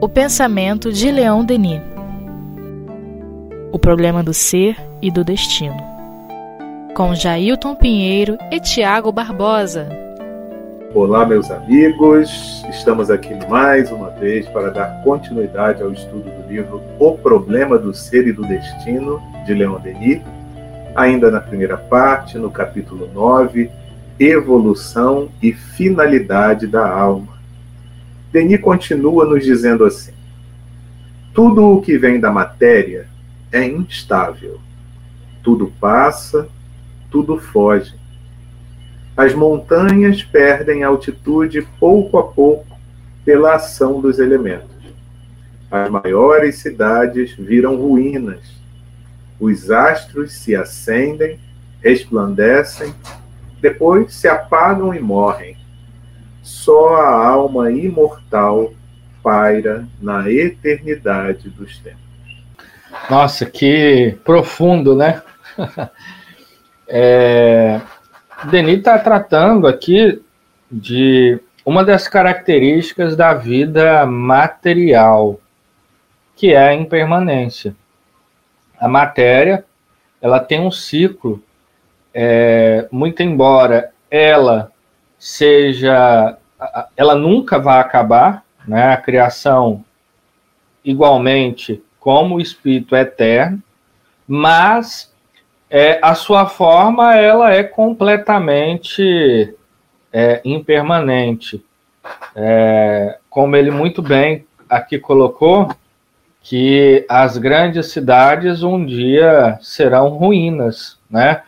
O pensamento de Leão Denis. O problema do ser e do destino. Com Jailton Pinheiro e Tiago Barbosa. Olá, meus amigos. Estamos aqui mais uma vez para dar continuidade ao estudo do livro O Problema do Ser e do Destino, de Leon Denis. Ainda na primeira parte, no capítulo 9, Evolução e Finalidade da Alma. Denis continua nos dizendo assim: Tudo o que vem da matéria é instável. Tudo passa, tudo foge as montanhas perdem altitude pouco a pouco pela ação dos elementos. As maiores cidades viram ruínas. Os astros se acendem, resplandecem, depois se apagam e morrem. Só a alma imortal paira na eternidade dos tempos. Nossa, que profundo, né? é, Denis está tratando aqui de uma das características da vida material, que é a impermanência. A matéria, ela tem um ciclo, é, muito embora ela seja, ela nunca vai acabar, né? A criação, igualmente, como o espírito é eterno, mas é, a sua forma ela é completamente é, impermanente. É, como ele muito bem aqui colocou, que as grandes cidades um dia serão ruínas, né?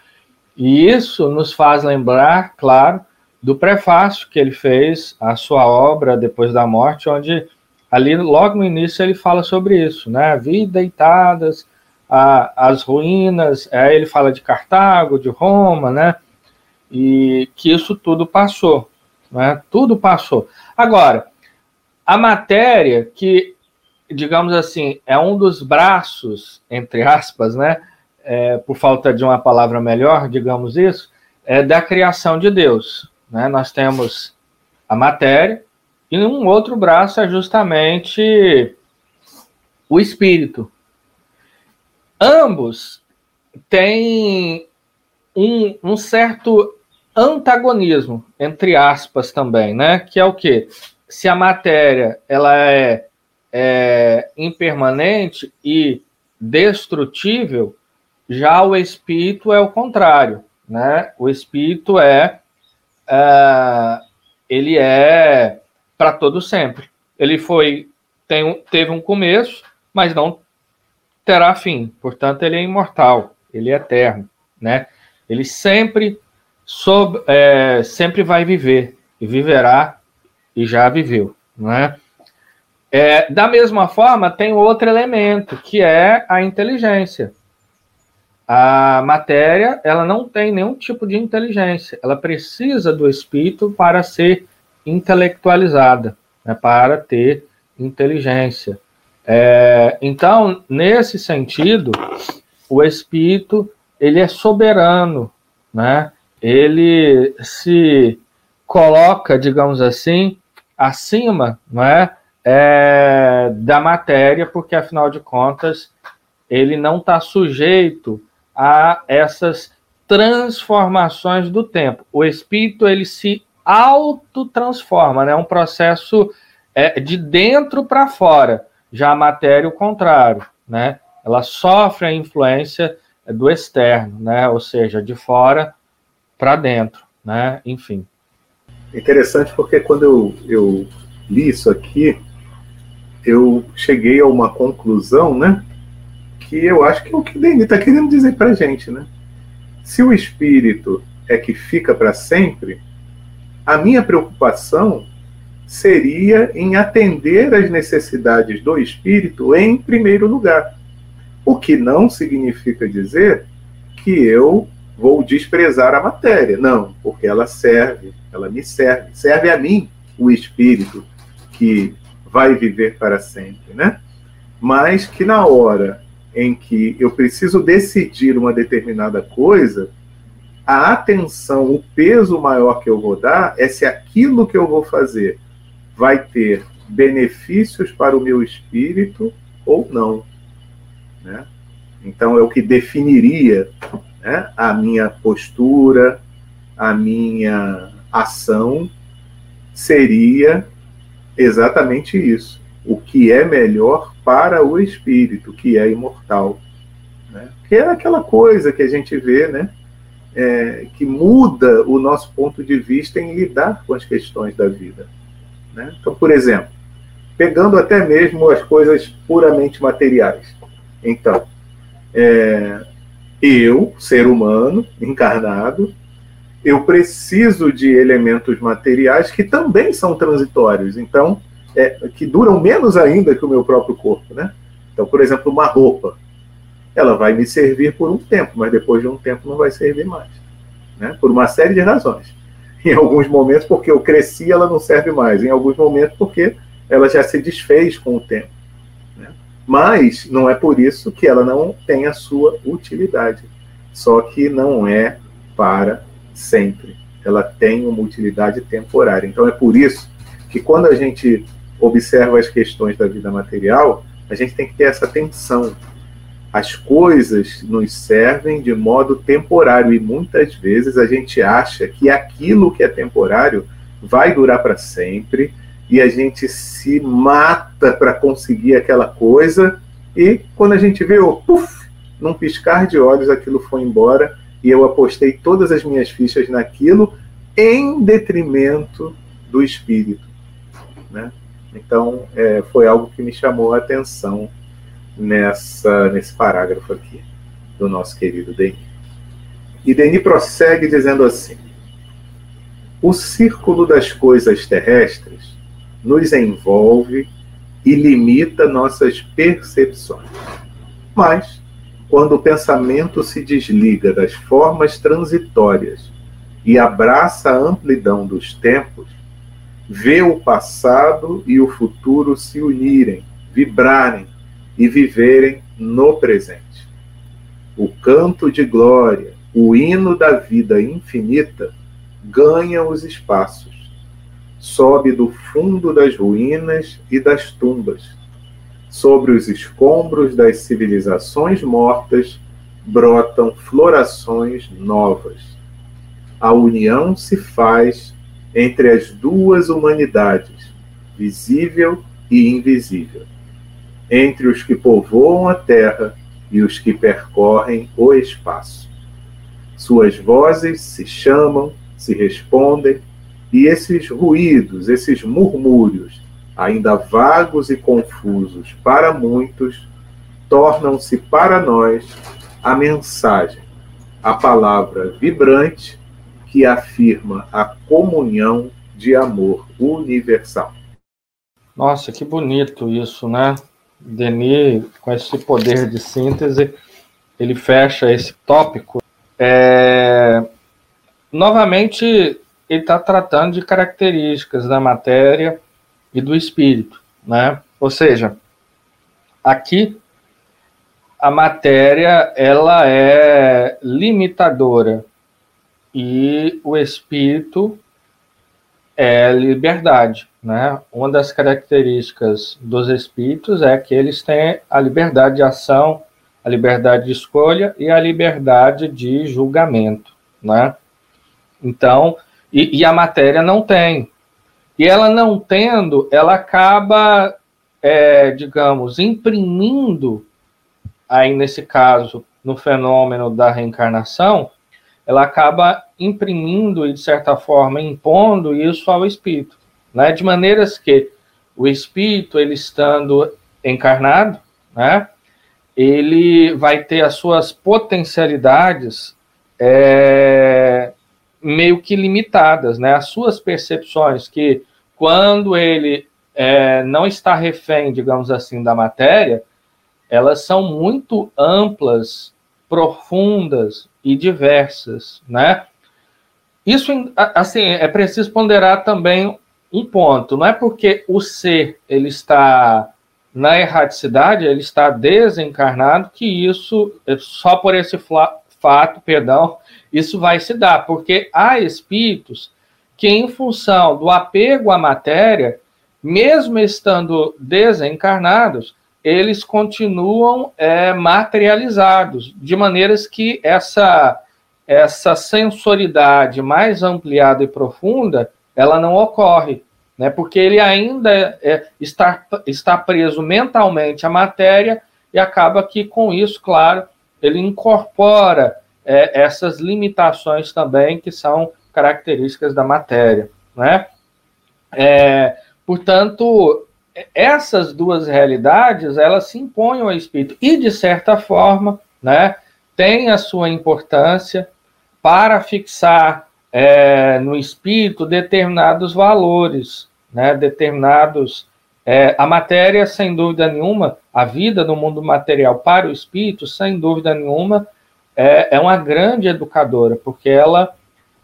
E isso nos faz lembrar, claro, do prefácio que ele fez à sua obra depois da morte, onde ali logo no início ele fala sobre isso, né? Vi deitadas a, as ruínas, é, ele fala de Cartago, de Roma, né? E que isso tudo passou, né? Tudo passou. Agora, a matéria que, digamos assim, é um dos braços, entre aspas, né? É, por falta de uma palavra melhor, digamos isso, é da criação de Deus. Né? Nós temos a matéria e um outro braço é justamente o espírito, ambos têm um, um certo antagonismo, entre aspas também, né? Que é o quê? Se a matéria ela é, é impermanente e destrutível, já o espírito é o contrário, né? O espírito é, é ele é para todo sempre. Ele foi tem, teve um começo, mas não terá fim. Portanto, ele é imortal, ele é eterno, né? Ele sempre sob, é, sempre vai viver e viverá e já viveu, né? É, da mesma forma, tem outro elemento que é a inteligência. A matéria, ela não tem nenhum tipo de inteligência. Ela precisa do espírito para ser intelectualizada, né, para ter inteligência. É, então, nesse sentido, o espírito ele é soberano, né? Ele se coloca, digamos assim, acima, não é, é da matéria, porque afinal de contas ele não está sujeito a essas transformações do tempo. O espírito ele se autotransforma, né? É um processo é, de dentro para fora. Já a matéria, o contrário, né? Ela sofre a influência do externo, né? Ou seja, de fora para dentro, né? Enfim. Interessante porque quando eu, eu li isso aqui, eu cheguei a uma conclusão, né? Que eu acho que é o que Denis está querendo dizer para gente, né? Se o espírito é que fica para sempre, a minha preocupação seria em atender às necessidades do espírito em primeiro lugar. O que não significa dizer que eu vou desprezar a matéria. Não, porque ela serve, ela me serve. Serve a mim o espírito que vai viver para sempre, né? Mas que na hora em que eu preciso decidir uma determinada coisa, a atenção, o peso maior que eu vou dar é se aquilo que eu vou fazer vai ter benefícios para o meu espírito ou não. Né? Então, é o que definiria né, a minha postura, a minha ação, seria exatamente isso. O que é melhor para o espírito, que é imortal. Né? Que é aquela coisa que a gente vê, né? É, que muda o nosso ponto de vista em lidar com as questões da vida. Né? Então, por exemplo, pegando até mesmo as coisas puramente materiais. Então, é, eu, ser humano, encarnado, eu preciso de elementos materiais que também são transitórios, então, é, que duram menos ainda que o meu próprio corpo, né? Então, por exemplo, uma roupa, ela vai me servir por um tempo, mas depois de um tempo não vai servir mais, né? Por uma série de razões. Em alguns momentos, porque eu cresci, ela não serve mais. Em alguns momentos, porque ela já se desfez com o tempo. Né? Mas não é por isso que ela não tem a sua utilidade. Só que não é para sempre. Ela tem uma utilidade temporária. Então é por isso que quando a gente observa as questões da vida material, a gente tem que ter essa atenção. As coisas nos servem de modo temporário e muitas vezes a gente acha que aquilo que é temporário vai durar para sempre e a gente se mata para conseguir aquela coisa e quando a gente vê, oh, puff, num piscar de olhos aquilo foi embora e eu apostei todas as minhas fichas naquilo em detrimento do espírito, né? Então é, foi algo que me chamou a atenção nessa nesse parágrafo aqui do nosso querido Denis. E Denis prossegue dizendo assim: o círculo das coisas terrestres nos envolve e limita nossas percepções. Mas, quando o pensamento se desliga das formas transitórias e abraça a amplidão dos tempos, vê o passado e o futuro se unirem, vibrarem e viverem no presente. O canto de glória, o hino da vida infinita, ganha os espaços sobe do fundo das ruínas e das tumbas. Sobre os escombros das civilizações mortas brotam florações novas. A união se faz entre as duas humanidades, visível e invisível, entre os que povoam a terra e os que percorrem o espaço. Suas vozes se chamam, se respondem, e esses ruídos, esses murmúrios, ainda vagos e confusos para muitos, tornam-se para nós a mensagem, a palavra vibrante que afirma a comunhão de amor universal. Nossa, que bonito isso, né? Denis, com esse poder de síntese, ele fecha esse tópico. É... Novamente, ele está tratando de características da matéria e do espírito, né? Ou seja, aqui a matéria ela é limitadora e o espírito é liberdade, né? Uma das características dos espíritos é que eles têm a liberdade de ação, a liberdade de escolha e a liberdade de julgamento, né? Então, e, e a matéria não tem. E ela não tendo, ela acaba, é, digamos, imprimindo, aí nesse caso, no fenômeno da reencarnação, ela acaba imprimindo e, de certa forma, impondo isso ao espírito. Né? De maneiras que o espírito, ele estando encarnado, né, ele vai ter as suas potencialidades é, meio que limitadas, né? As suas percepções que quando ele é, não está refém, digamos assim, da matéria, elas são muito amplas, profundas e diversas, né? Isso, assim, é preciso ponderar também um ponto. Não é porque o ser ele está na erraticidade, ele está desencarnado, que isso, só por esse fato, perdão, isso vai se dar, porque há espíritos que, em função do apego à matéria, mesmo estando desencarnados, eles continuam é, materializados, de maneiras que essa, essa sensoridade mais ampliada e profunda, ela não ocorre, né? porque ele ainda é, está, está preso mentalmente à matéria e acaba que, com isso, claro, ele incorpora é, essas limitações também que são características da matéria. Né? É, portanto, essas duas realidades elas se impõem ao espírito. E de certa forma, né, tem a sua importância para fixar é, no espírito determinados valores, né, determinados é, a matéria sem dúvida nenhuma, a vida no mundo material para o espírito sem dúvida nenhuma é, é uma grande educadora porque ela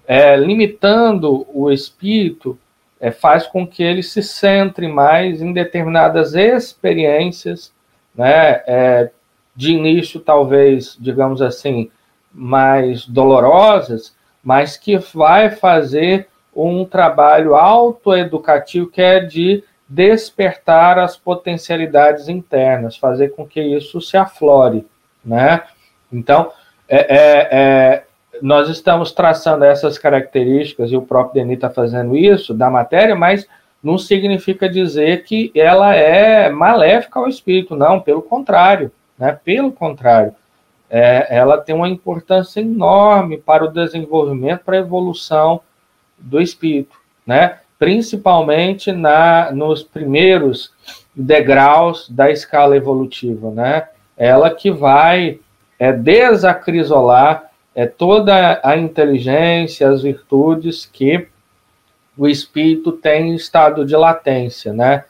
é, limitando o espírito é, faz com que ele se centre mais em determinadas experiências, né, é, de início talvez, digamos assim, mais dolorosas, mas que vai fazer um trabalho autoeducativo que é de despertar as potencialidades internas, fazer com que isso se aflore, né? Então, é, é, é nós estamos traçando essas características, e o próprio Denis está fazendo isso, da matéria, mas não significa dizer que ela é maléfica ao espírito, não, pelo contrário, né? Pelo contrário, é, ela tem uma importância enorme para o desenvolvimento, para a evolução do espírito, né? Principalmente na, nos primeiros degraus da escala evolutiva, né? Ela que vai é, desacrisolar é toda a inteligência, as virtudes que o espírito tem em estado de latência, né?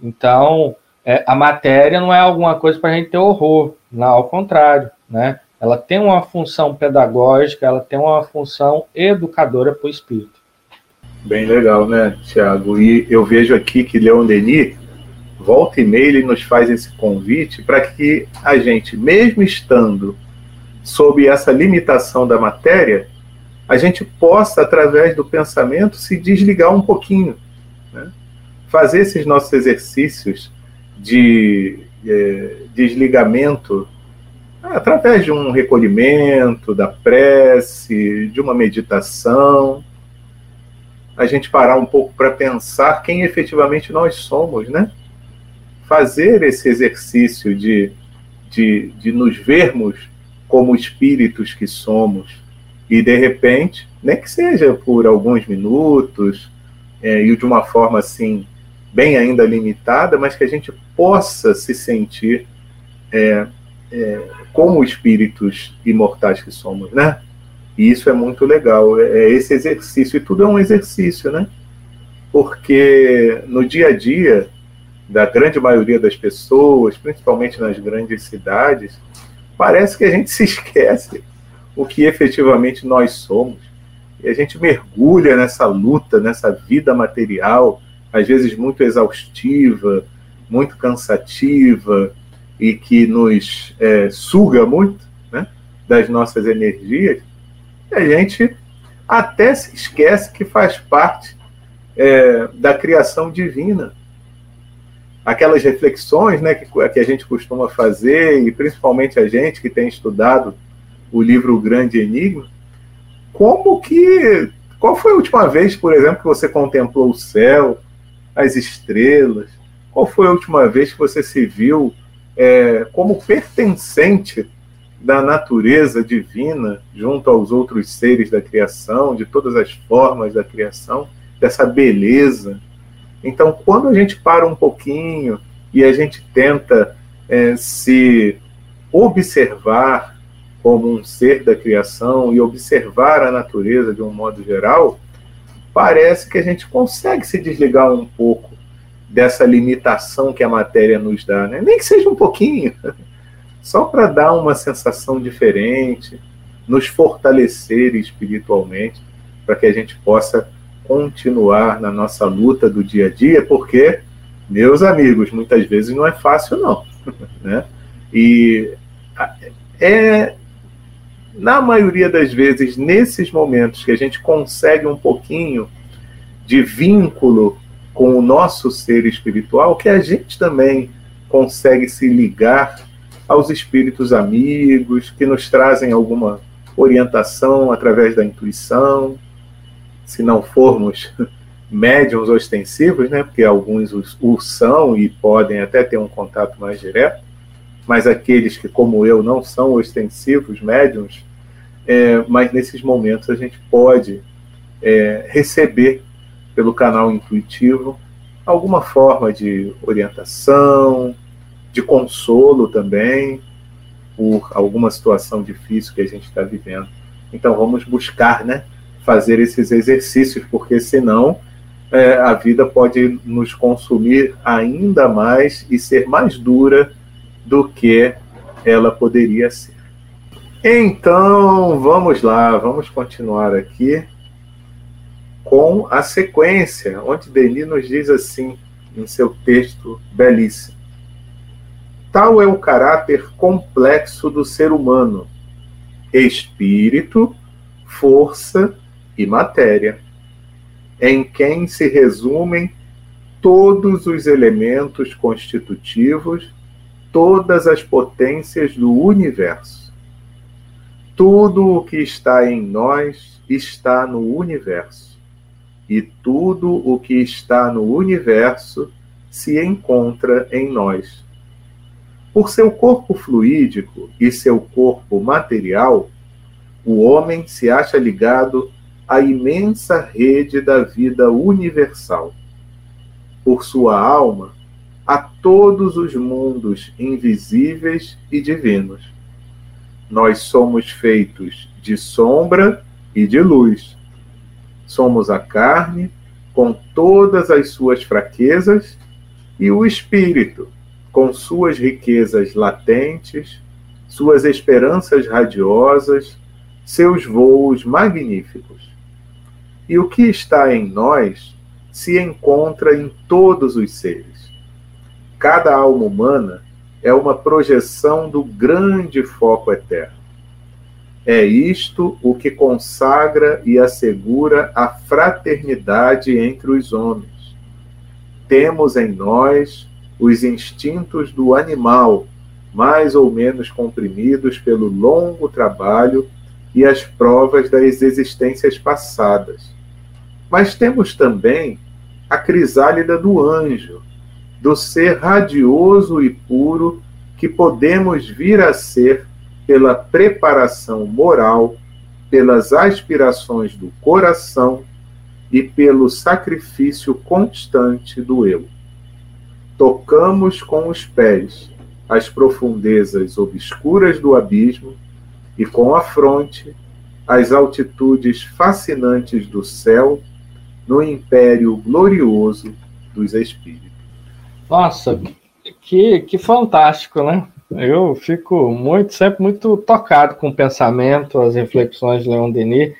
Então, é, a matéria não é alguma coisa para a gente ter horror, não, ao contrário, né? Ela tem uma função pedagógica, ela tem uma função educadora para o espírito. Bem legal, né, Tiago? E eu vejo aqui que Leon Denis, volta e meia, ele nos faz esse convite para que a gente, mesmo estando sob essa limitação da matéria, a gente possa, através do pensamento, se desligar um pouquinho. Né? Fazer esses nossos exercícios de é, desligamento através de um recolhimento, da prece, de uma meditação. A gente parar um pouco para pensar quem efetivamente nós somos, né? Fazer esse exercício de, de, de nos vermos como espíritos que somos. E, de repente, nem que seja por alguns minutos, é, e de uma forma assim, bem ainda limitada, mas que a gente possa se sentir é, é, como espíritos imortais que somos, né? E isso é muito legal, é, é esse exercício, e tudo é um exercício, né? Porque no dia a dia da grande maioria das pessoas, principalmente nas grandes cidades, parece que a gente se esquece o que efetivamente nós somos. E a gente mergulha nessa luta, nessa vida material, às vezes muito exaustiva, muito cansativa e que nos é, suga muito né, das nossas energias. E a gente até se esquece que faz parte é, da criação divina aquelas reflexões né, que, que a gente costuma fazer, e principalmente a gente que tem estudado o livro Grande Enigma, como que. Qual foi a última vez, por exemplo, que você contemplou o céu, as estrelas? Qual foi a última vez que você se viu é, como pertencente da natureza divina junto aos outros seres da criação, de todas as formas da criação, dessa beleza? Então, quando a gente para um pouquinho e a gente tenta é, se observar como um ser da criação e observar a natureza de um modo geral, parece que a gente consegue se desligar um pouco dessa limitação que a matéria nos dá, né? nem que seja um pouquinho, só para dar uma sensação diferente, nos fortalecer espiritualmente, para que a gente possa continuar na nossa luta do dia a dia, porque, meus amigos, muitas vezes não é fácil, não. Né? E é, na maioria das vezes, nesses momentos que a gente consegue um pouquinho de vínculo com o nosso ser espiritual que a gente também consegue se ligar aos espíritos amigos que nos trazem alguma orientação através da intuição. Se não formos médiums ostensivos, né, porque alguns o são e podem até ter um contato mais direto, mas aqueles que, como eu, não são ostensivos, médiums, é, mas nesses momentos a gente pode é, receber pelo canal intuitivo alguma forma de orientação, de consolo também, por alguma situação difícil que a gente está vivendo. Então vamos buscar, né, fazer esses exercícios, porque senão é, a vida pode nos consumir ainda mais e ser mais dura do que ela poderia ser. Então vamos lá, vamos continuar aqui com a sequência, onde Denis nos diz assim, em seu texto belíssimo. Tal é o caráter complexo do ser humano: espírito, força e matéria, em quem se resumem todos os elementos constitutivos, todas as potências do universo. Tudo o que está em nós está no universo e tudo o que está no universo se encontra em nós. Por seu corpo fluídico e seu corpo material, o homem se acha ligado à imensa rede da vida universal. Por sua alma, a todos os mundos invisíveis e divinos. Nós somos feitos de sombra e de luz Somos a carne, com todas as suas fraquezas, e o espírito, com suas riquezas latentes, suas esperanças radiosas, seus voos magníficos. E o que está em nós se encontra em todos os seres. Cada alma humana é uma projeção do grande foco eterno. É isto o que consagra e assegura a fraternidade entre os homens. Temos em nós os instintos do animal, mais ou menos comprimidos pelo longo trabalho e as provas das existências passadas. Mas temos também a crisálida do anjo, do ser radioso e puro que podemos vir a ser pela preparação moral, pelas aspirações do coração e pelo sacrifício constante do eu. Tocamos com os pés as profundezas obscuras do abismo e com a fronte as altitudes fascinantes do céu no império glorioso dos espíritos. Nossa, que, que fantástico, né? Eu fico muito, sempre muito tocado com o pensamento, as reflexões de Leon Denis,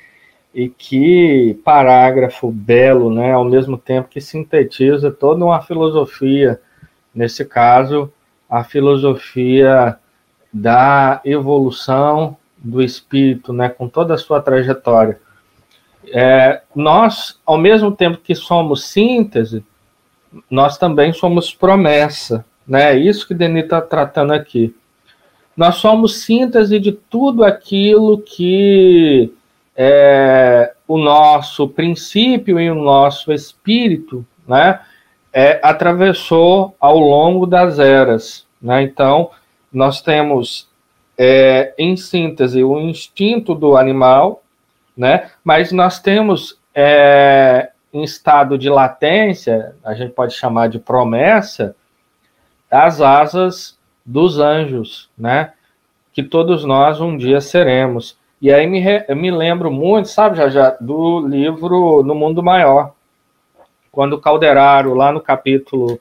e que parágrafo belo, né? Ao mesmo tempo que sintetiza toda uma filosofia, nesse caso, a filosofia da evolução do espírito, né? Com toda a sua trajetória. É, nós, ao mesmo tempo que somos síntese, nós também somos promessa né? É isso que Denis está tratando aqui. Nós somos síntese de tudo aquilo que é, o nosso princípio e o nosso espírito né, é, atravessou ao longo das eras. Né? Então, nós temos, é, em síntese, o instinto do animal, né? mas nós temos é, em estado de latência, a gente pode chamar de promessa, as asas dos anjos, né? Que todos nós um dia seremos. E aí me, re, me lembro muito, sabe, já, já, do livro No Mundo Maior. Quando Calderaro, lá no capítulo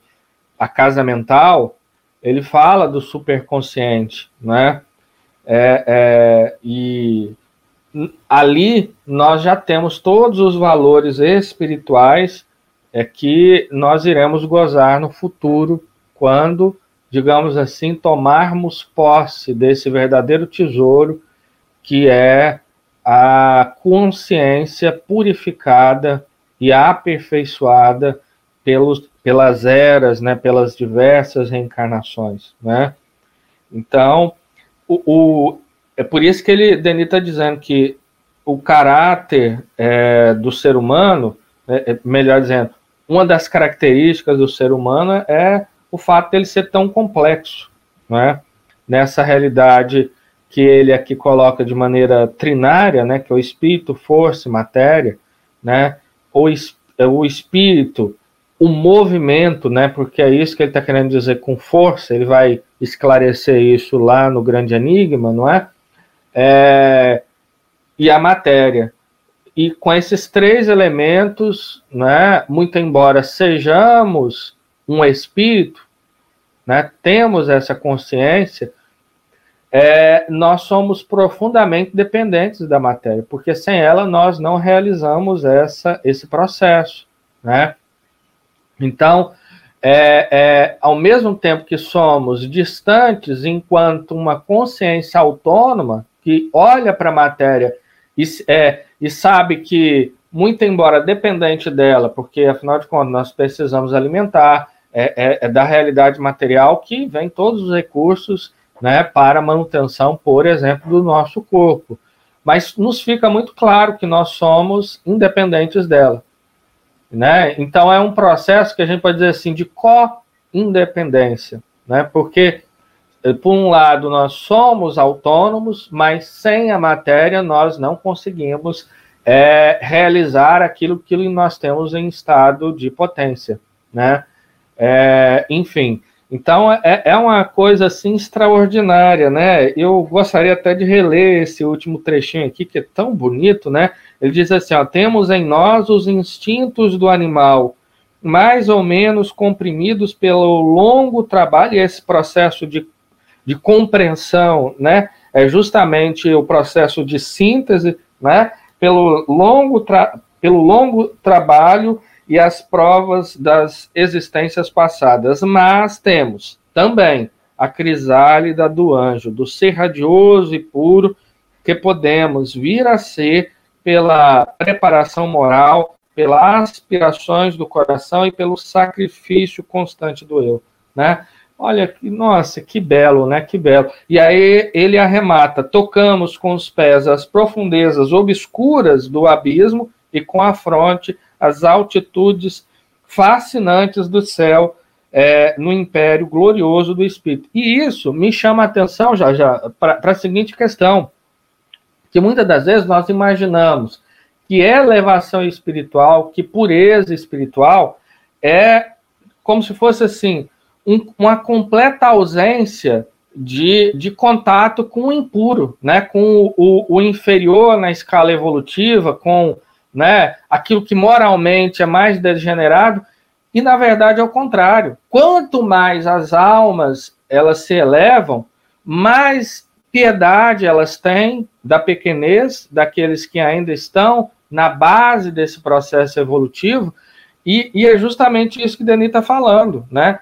A Casa Mental, ele fala do superconsciente, né? É, é, e ali nós já temos todos os valores espirituais é, que nós iremos gozar no futuro quando, digamos assim, tomarmos posse desse verdadeiro tesouro que é a consciência purificada e aperfeiçoada pelos, pelas eras, né, pelas diversas reencarnações, né? Então, o, o é por isso que ele, Denis está dizendo que o caráter é, do ser humano, é, melhor dizendo, uma das características do ser humano é o fato dele ser tão complexo, né? Nessa realidade que ele aqui coloca de maneira trinária, né? Que é o espírito, força e matéria, né? O, o espírito, o movimento, né? Porque é isso que ele está querendo dizer com força. Ele vai esclarecer isso lá no grande enigma, não é? é e a matéria. E com esses três elementos, né, muito embora sejamos um espírito, né, temos essa consciência, é, nós somos profundamente dependentes da matéria, porque sem ela nós não realizamos essa, esse processo. Né? Então, é, é, ao mesmo tempo que somos distantes enquanto uma consciência autônoma que olha para a matéria e, é, e sabe que, muito embora dependente dela, porque afinal de contas nós precisamos alimentar, é, é, é da realidade material que vem todos os recursos né, para manutenção, por exemplo, do nosso corpo. Mas nos fica muito claro que nós somos independentes dela. Né? Então é um processo que a gente pode dizer assim de co-independência, né? porque eh, por um lado, nós somos autônomos, mas sem a matéria nós não conseguimos é, realizar aquilo que nós temos em estado de potência, né? É, enfim, então é, é uma coisa assim extraordinária, né? Eu gostaria até de reler esse último trechinho aqui que é tão bonito, né? Ele diz assim: ó, temos em nós os instintos do animal, mais ou menos comprimidos pelo longo trabalho e esse processo de de compreensão, né? É justamente o processo de síntese, né? Pelo longo, pelo longo trabalho e as provas das existências passadas. Mas temos também a crisálida do anjo, do ser radioso e puro, que podemos vir a ser pela preparação moral, pelas aspirações do coração e pelo sacrifício constante do eu, né? Olha, que, nossa, que belo, né? Que belo. E aí ele arremata: tocamos com os pés as profundezas obscuras do abismo e com a fronte as altitudes fascinantes do céu é, no império glorioso do Espírito. E isso me chama a atenção já já para a seguinte questão: que muitas das vezes nós imaginamos que elevação espiritual, que pureza espiritual é como se fosse assim um, uma completa ausência de, de contato com o impuro, né, com o, o, inferior na escala evolutiva, com né, aquilo que moralmente é mais degenerado, e na verdade é o contrário. Quanto mais as almas elas se elevam, mais piedade elas têm da pequenez daqueles que ainda estão na base desse processo evolutivo, e, e é justamente isso que Denis está falando, né?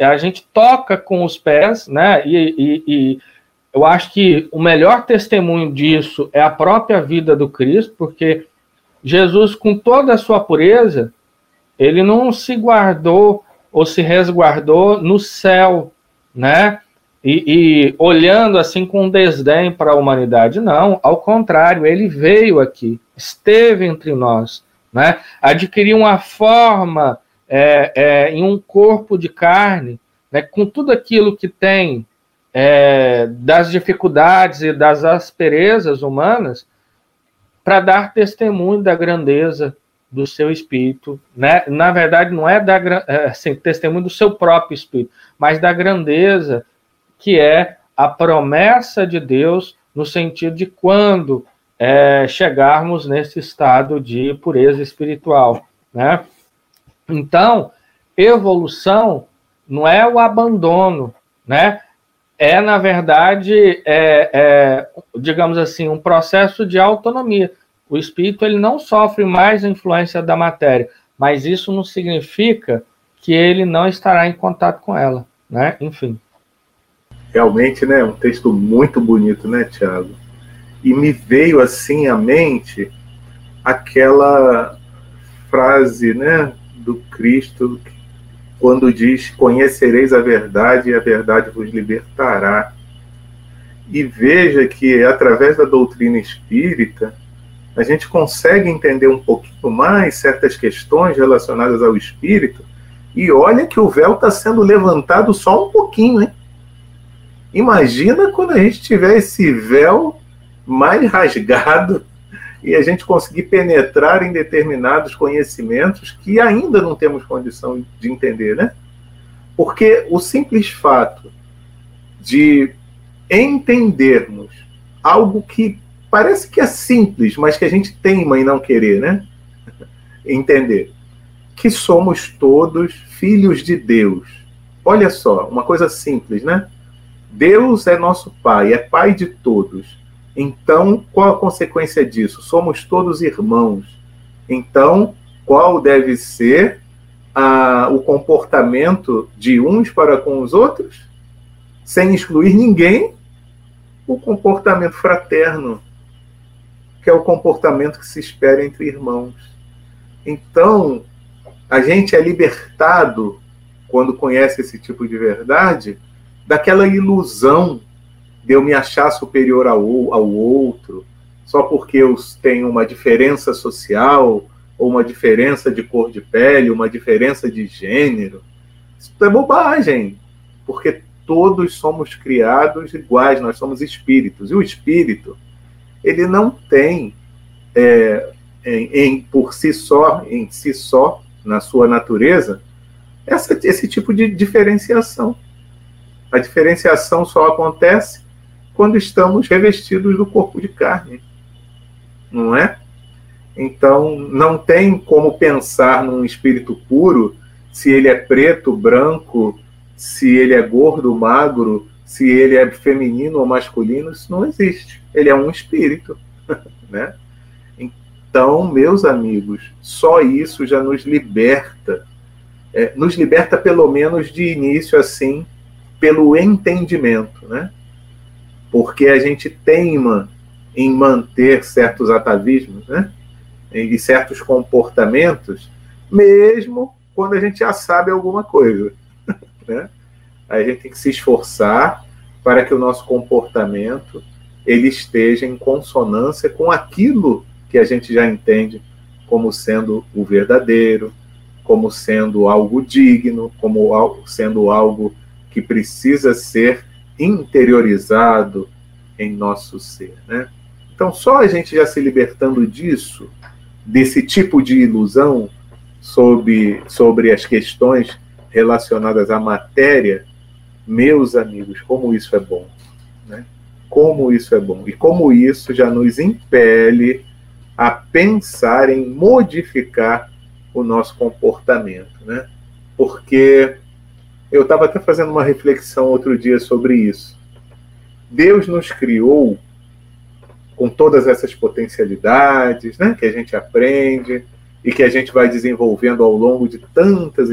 A gente toca com os pés, né? E, e, e, eu acho que o melhor testemunho disso é a própria vida do Cristo, porque Jesus, com toda a sua pureza, ele não se guardou ou se resguardou no céu, né? E, e olhando assim com desdém para a humanidade, não, ao contrário, ele veio aqui, esteve entre nós, né? Adquiriu uma forma é, é, em um corpo de carne, né, com tudo aquilo que tem é, das dificuldades e das asperezas humanas, para dar testemunho da grandeza do seu espírito, né? Na verdade, não é da é, assim, testemunho do seu próprio espírito, mas da grandeza que é a promessa de Deus no sentido de quando é, chegarmos nesse estado de pureza espiritual, né? Então, evolução não é o abandono, né? É, na verdade, é, é, digamos assim, um processo de autonomia. O espírito ele não sofre mais a influência da matéria, mas isso não significa que ele não estará em contato com ela, né? Enfim. Realmente, né? Um texto muito bonito, né, Tiago? E me veio assim à mente aquela frase, né, do Cristo quando diz: Conhecereis a verdade e a verdade vos libertará. E veja que através da doutrina espírita, a gente consegue entender um pouquinho mais certas questões relacionadas ao espírito. E olha que o véu está sendo levantado só um pouquinho, hein? Imagina quando a gente tiver esse véu mais rasgado e a gente conseguir penetrar em determinados conhecimentos que ainda não temos condição de entender, né? Porque o simples fato de entendermos algo que parece que é simples, mas que a gente teima em não querer, né? Entender que somos todos filhos de Deus. Olha só, uma coisa simples, né? Deus é nosso Pai, é Pai de todos. Então, qual a consequência disso? Somos todos irmãos. Então, qual deve ser a, o comportamento de uns para com os outros? Sem excluir ninguém, o comportamento fraterno, que é o comportamento que se espera entre irmãos. Então, a gente é libertado, quando conhece esse tipo de verdade, daquela ilusão de eu me achar superior ao, ao outro, só porque eu tenho uma diferença social, ou uma diferença de cor de pele, uma diferença de gênero. Isso é bobagem, porque todos somos criados iguais, nós somos espíritos. E o espírito, ele não tem é, em, em, por si só, em si só, na sua natureza, essa, esse tipo de diferenciação. A diferenciação só acontece quando estamos revestidos do corpo de carne. Não é? Então, não tem como pensar num espírito puro se ele é preto, branco, se ele é gordo, magro, se ele é feminino ou masculino, isso não existe. Ele é um espírito, né? Então, meus amigos, só isso já nos liberta, é, nos liberta pelo menos de início assim, pelo entendimento, né? porque a gente teima em manter certos atavismos, né? E certos comportamentos, mesmo quando a gente já sabe alguma coisa, né? a gente tem que se esforçar para que o nosso comportamento ele esteja em consonância com aquilo que a gente já entende como sendo o verdadeiro, como sendo algo digno, como sendo algo que precisa ser interiorizado em nosso ser. Né? Então, só a gente já se libertando disso, desse tipo de ilusão sobre, sobre as questões relacionadas à matéria, meus amigos, como isso é bom. Né? Como isso é bom. E como isso já nos impele a pensar em modificar o nosso comportamento. Né? Porque eu estava até fazendo uma reflexão outro dia sobre isso. Deus nos criou com todas essas potencialidades, né, que a gente aprende e que a gente vai desenvolvendo ao longo de tantas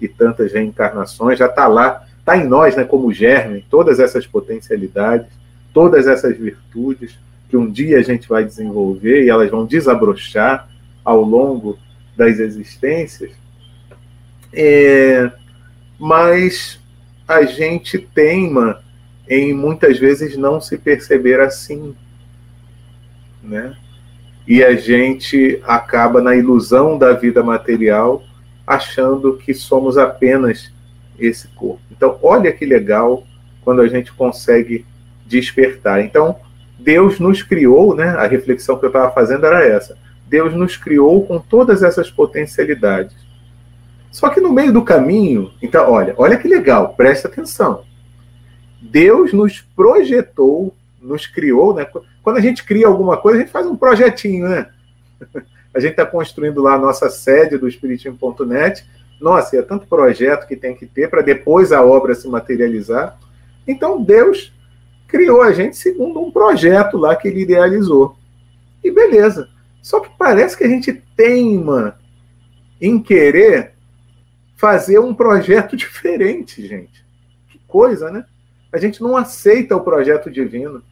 e tantas reencarnações, já está lá, está em nós, né, como germe, todas essas potencialidades, todas essas virtudes que um dia a gente vai desenvolver e elas vão desabrochar ao longo das existências. É, mas a gente teima em muitas vezes não se perceber assim, né? E a gente acaba na ilusão da vida material, achando que somos apenas esse corpo. Então, olha que legal quando a gente consegue despertar. Então, Deus nos criou, né? A reflexão que eu estava fazendo era essa. Deus nos criou com todas essas potencialidades. Só que no meio do caminho, então, olha, olha que legal, presta atenção. Deus nos projetou, nos criou, né? Quando a gente cria alguma coisa, a gente faz um projetinho, né? A gente está construindo lá a nossa sede do Espiritismo.net. Nossa, é tanto projeto que tem que ter para depois a obra se materializar. Então, Deus criou a gente segundo um projeto lá que ele idealizou. E beleza. Só que parece que a gente teima em querer fazer um projeto diferente, gente. Que coisa, né? A gente não aceita o projeto divino.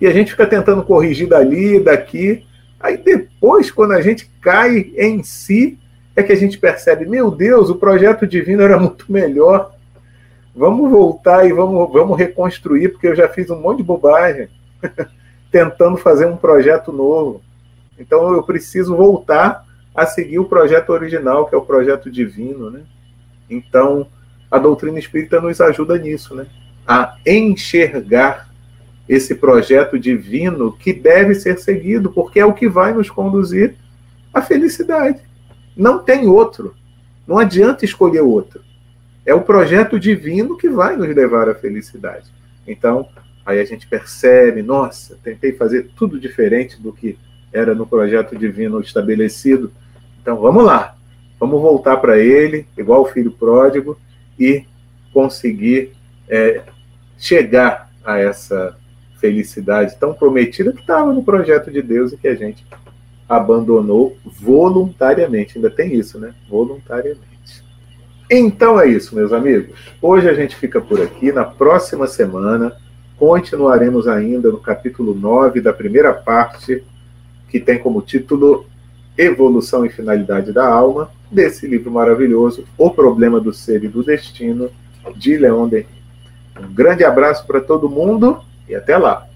E a gente fica tentando corrigir dali, daqui. Aí depois, quando a gente cai em si, é que a gente percebe, meu Deus, o projeto divino era muito melhor. Vamos voltar e vamos, vamos reconstruir, porque eu já fiz um monte de bobagem tentando fazer um projeto novo. Então eu preciso voltar a seguir o projeto original, que é o projeto divino, né? Então, a doutrina espírita nos ajuda nisso, né? A enxergar esse projeto divino que deve ser seguido, porque é o que vai nos conduzir à felicidade. Não tem outro. Não adianta escolher outro. É o projeto divino que vai nos levar à felicidade. Então, aí a gente percebe, nossa, tentei fazer tudo diferente do que era no projeto divino estabelecido. Então, vamos lá. Vamos voltar para ele, igual o filho pródigo, e conseguir é, chegar a essa felicidade tão prometida que estava no projeto de Deus e que a gente abandonou voluntariamente. Ainda tem isso, né? Voluntariamente. Então é isso, meus amigos. Hoje a gente fica por aqui. Na próxima semana continuaremos ainda no capítulo 9 da primeira parte, que tem como título Evolução e Finalidade da Alma, desse livro maravilhoso, O Problema do Ser e do Destino, de Leon Denis. Um grande abraço para todo mundo e até lá!